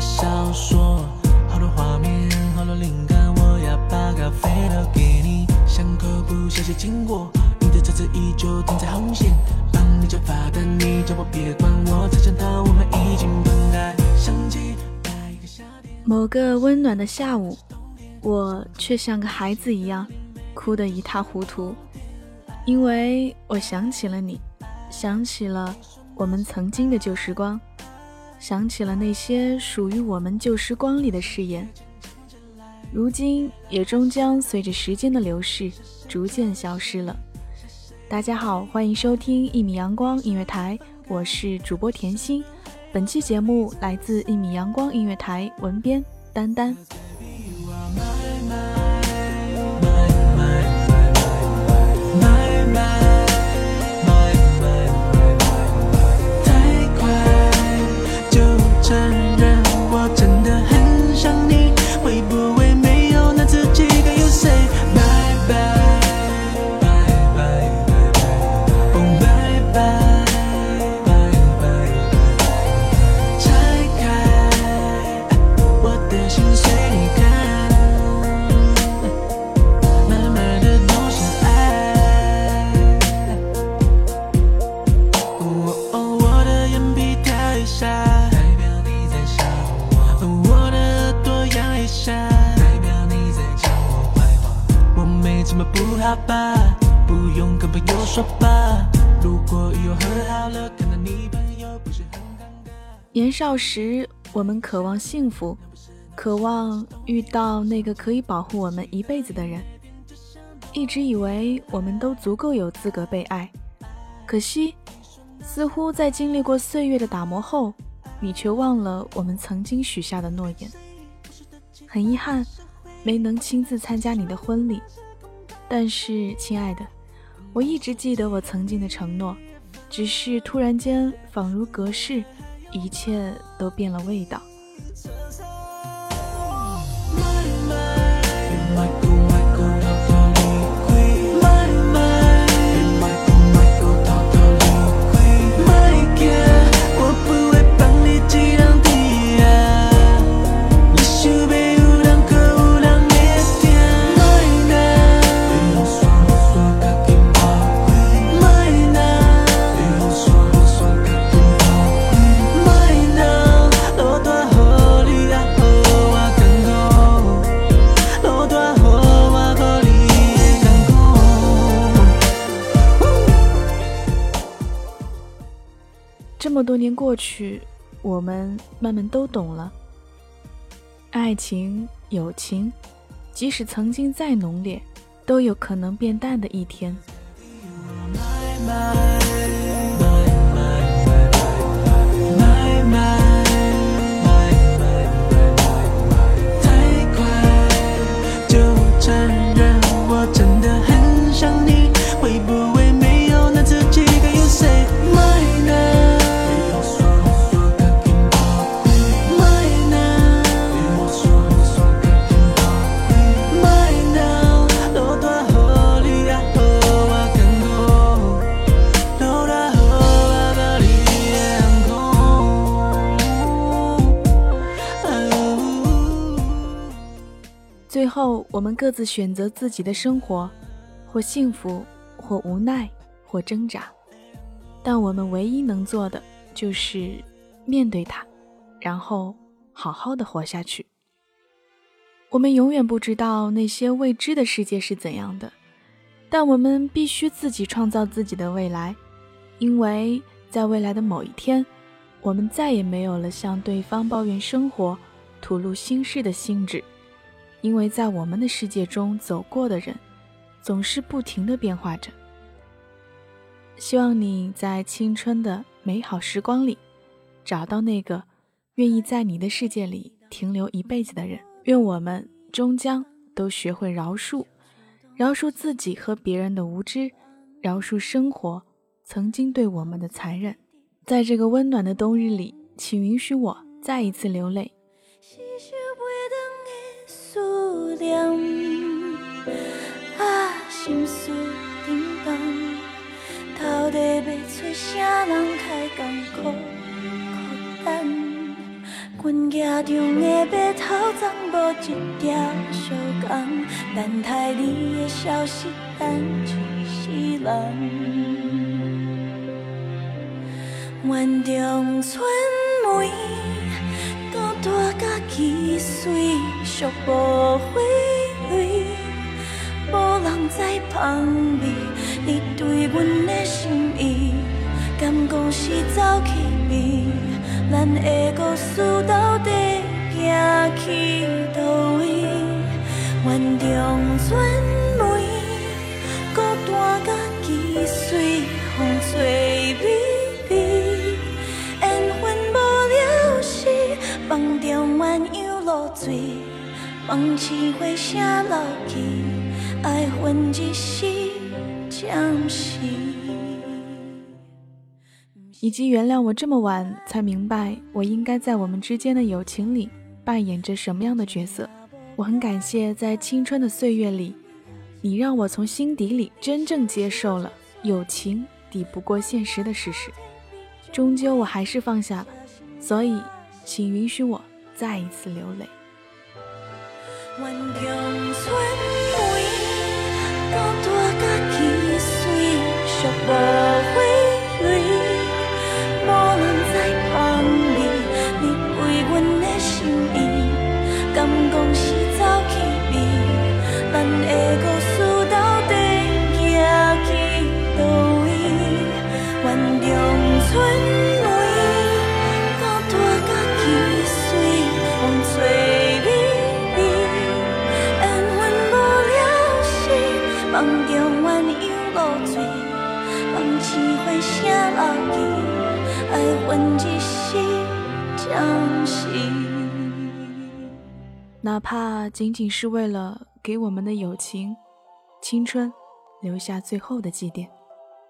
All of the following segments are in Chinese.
写小说，好多画面，好多灵感，我要把稿飞了给你。巷口不小心经过，你的车子依旧停在红线，帮你叫罚单，你叫我别管，我才想到我们已经分开。想起那一个夏天。某个温暖的下午，我却像个孩子一样，哭得一塌糊涂，因为我想起了你，想起了我们曾经的旧时光，想起了那些属于我们旧时光里的誓言，如今也终将随着时间的流逝逐渐消失了。大家好，欢迎收听一米阳光音乐台，我是主播甜心。本期节目来自一米阳光音乐台文编丹丹。年少时，我们渴望幸福，渴望遇到那个可以保护我们一辈子的人。一直以为我们都足够有资格被爱，可惜，似乎在经历过岁月的打磨后，你却忘了我们曾经许下的诺言。很遗憾，没能亲自参加你的婚礼。但是，亲爱的，我一直记得我曾经的承诺，只是突然间仿如隔世，一切都变了味道。多年过去，我们慢慢都懂了，爱情、友情，即使曾经再浓烈，都有可能变淡的一天。后，我们各自选择自己的生活，或幸福，或无奈，或挣扎。但我们唯一能做的就是面对它，然后好好的活下去。我们永远不知道那些未知的世界是怎样的，但我们必须自己创造自己的未来，因为在未来的某一天，我们再也没有了向对方抱怨生活、吐露心事的兴致，因为在我们的世界中走过的人，总是不停的变化着。希望你在青春的美好时光里，找到那个愿意在你的世界里停留一辈子的人。愿我们终将都学会饶恕，饶恕自己和别人的无知，饶恕生活曾经对我们的残忍。在这个温暖的冬日里，请允许我再一次流泪。念，啊，心事沉重，到底要找啥人开讲苦苦等？阮拿中的白头站无一条相共，等待你的消息等一世人。愿中村门。大甲几岁，寂无花蕊，无人知芳味。你对阮的心意，敢讲是走去味？咱的故事到底行去倒位？园中春梅，孤单甲几岁，风吹微鸯落水，梦醒花声流去，爱恨一时暂时。以及原谅我这么晚才明白，我应该在我们之间的友情里扮演着什么样的角色。我很感谢在青春的岁月里，你让我从心底里真正接受了友情抵不过现实的事实。终究我还是放下了，所以，请允许我再一次流泪。Hoàn kìa, xuân. 哪怕仅仅是为了给我们的友情、青春留下最后的祭奠，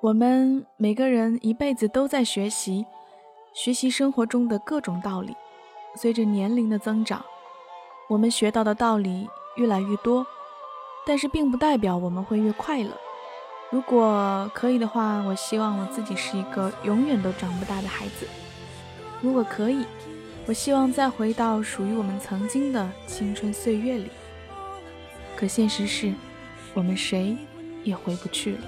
我们每个人一辈子都在学习，学习生活中的各种道理。随着年龄的增长，我们学到的道理越来越多，但是并不代表我们会越快乐。如果可以的话，我希望我自己是一个永远都长不大的孩子。如果可以。我希望再回到属于我们曾经的青春岁月里，可现实是，我们谁也回不去了。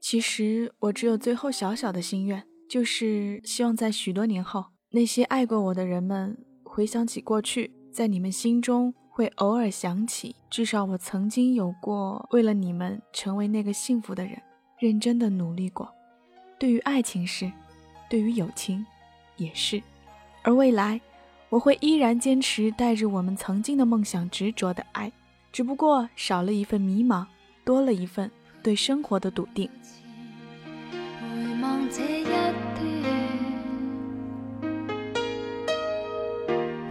其实我只有最后小小的心愿，就是希望在许多年后，那些爱过我的人们回想起过去，在你们心中会偶尔想起，至少我曾经有过为了你们成为那个幸福的人，认真的努力过。对于爱情是，对于友情也是，而未来。我会依然坚持带着我们曾经的梦想执着的爱，只不过少了一份迷茫，多了一份对生活的笃定。回望这一段，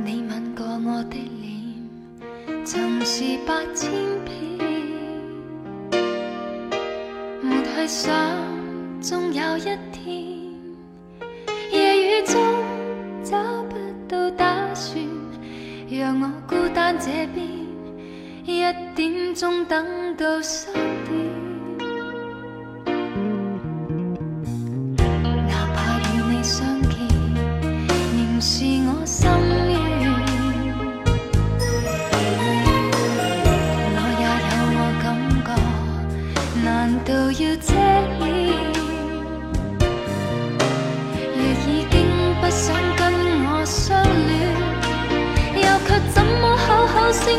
你吻过我的脸，曾是百千遍，没去想，终有一天，雨中找不到打算，让我孤单这边，一点钟等到三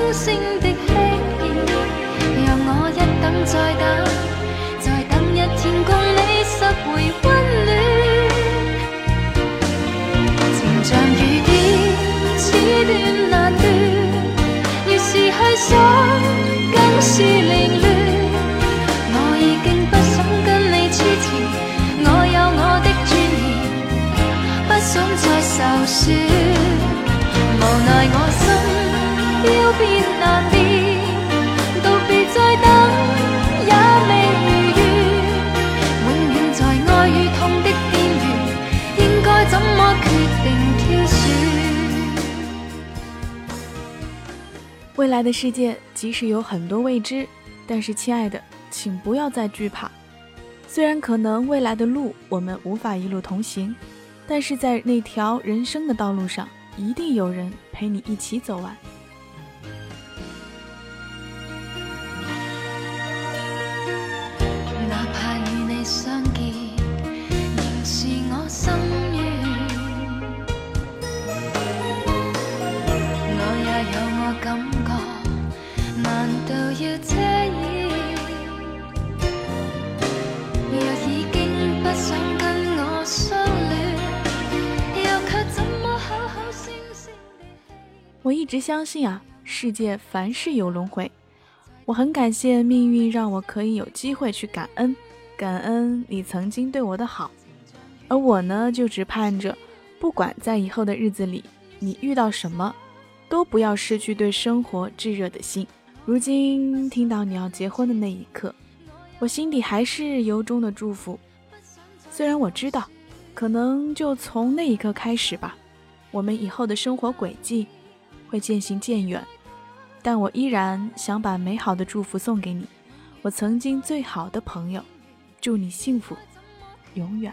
口未来的世界即使有很多未知，但是亲爱的，请不要再惧怕。虽然可能未来的路我们无法一路同行，但是在那条人生的道路上，一定有人陪你一起走完。我一直相信啊，世界凡事有轮回。我很感谢命运让我可以有机会去感恩，感恩你曾经对我的好。而我呢，就只盼着，不管在以后的日子里，你遇到什么，都不要失去对生活炙热的心。如今听到你要结婚的那一刻，我心底还是由衷的祝福。虽然我知道，可能就从那一刻开始吧，我们以后的生活轨迹会渐行渐远，但我依然想把美好的祝福送给你，我曾经最好的朋友，祝你幸福，永远。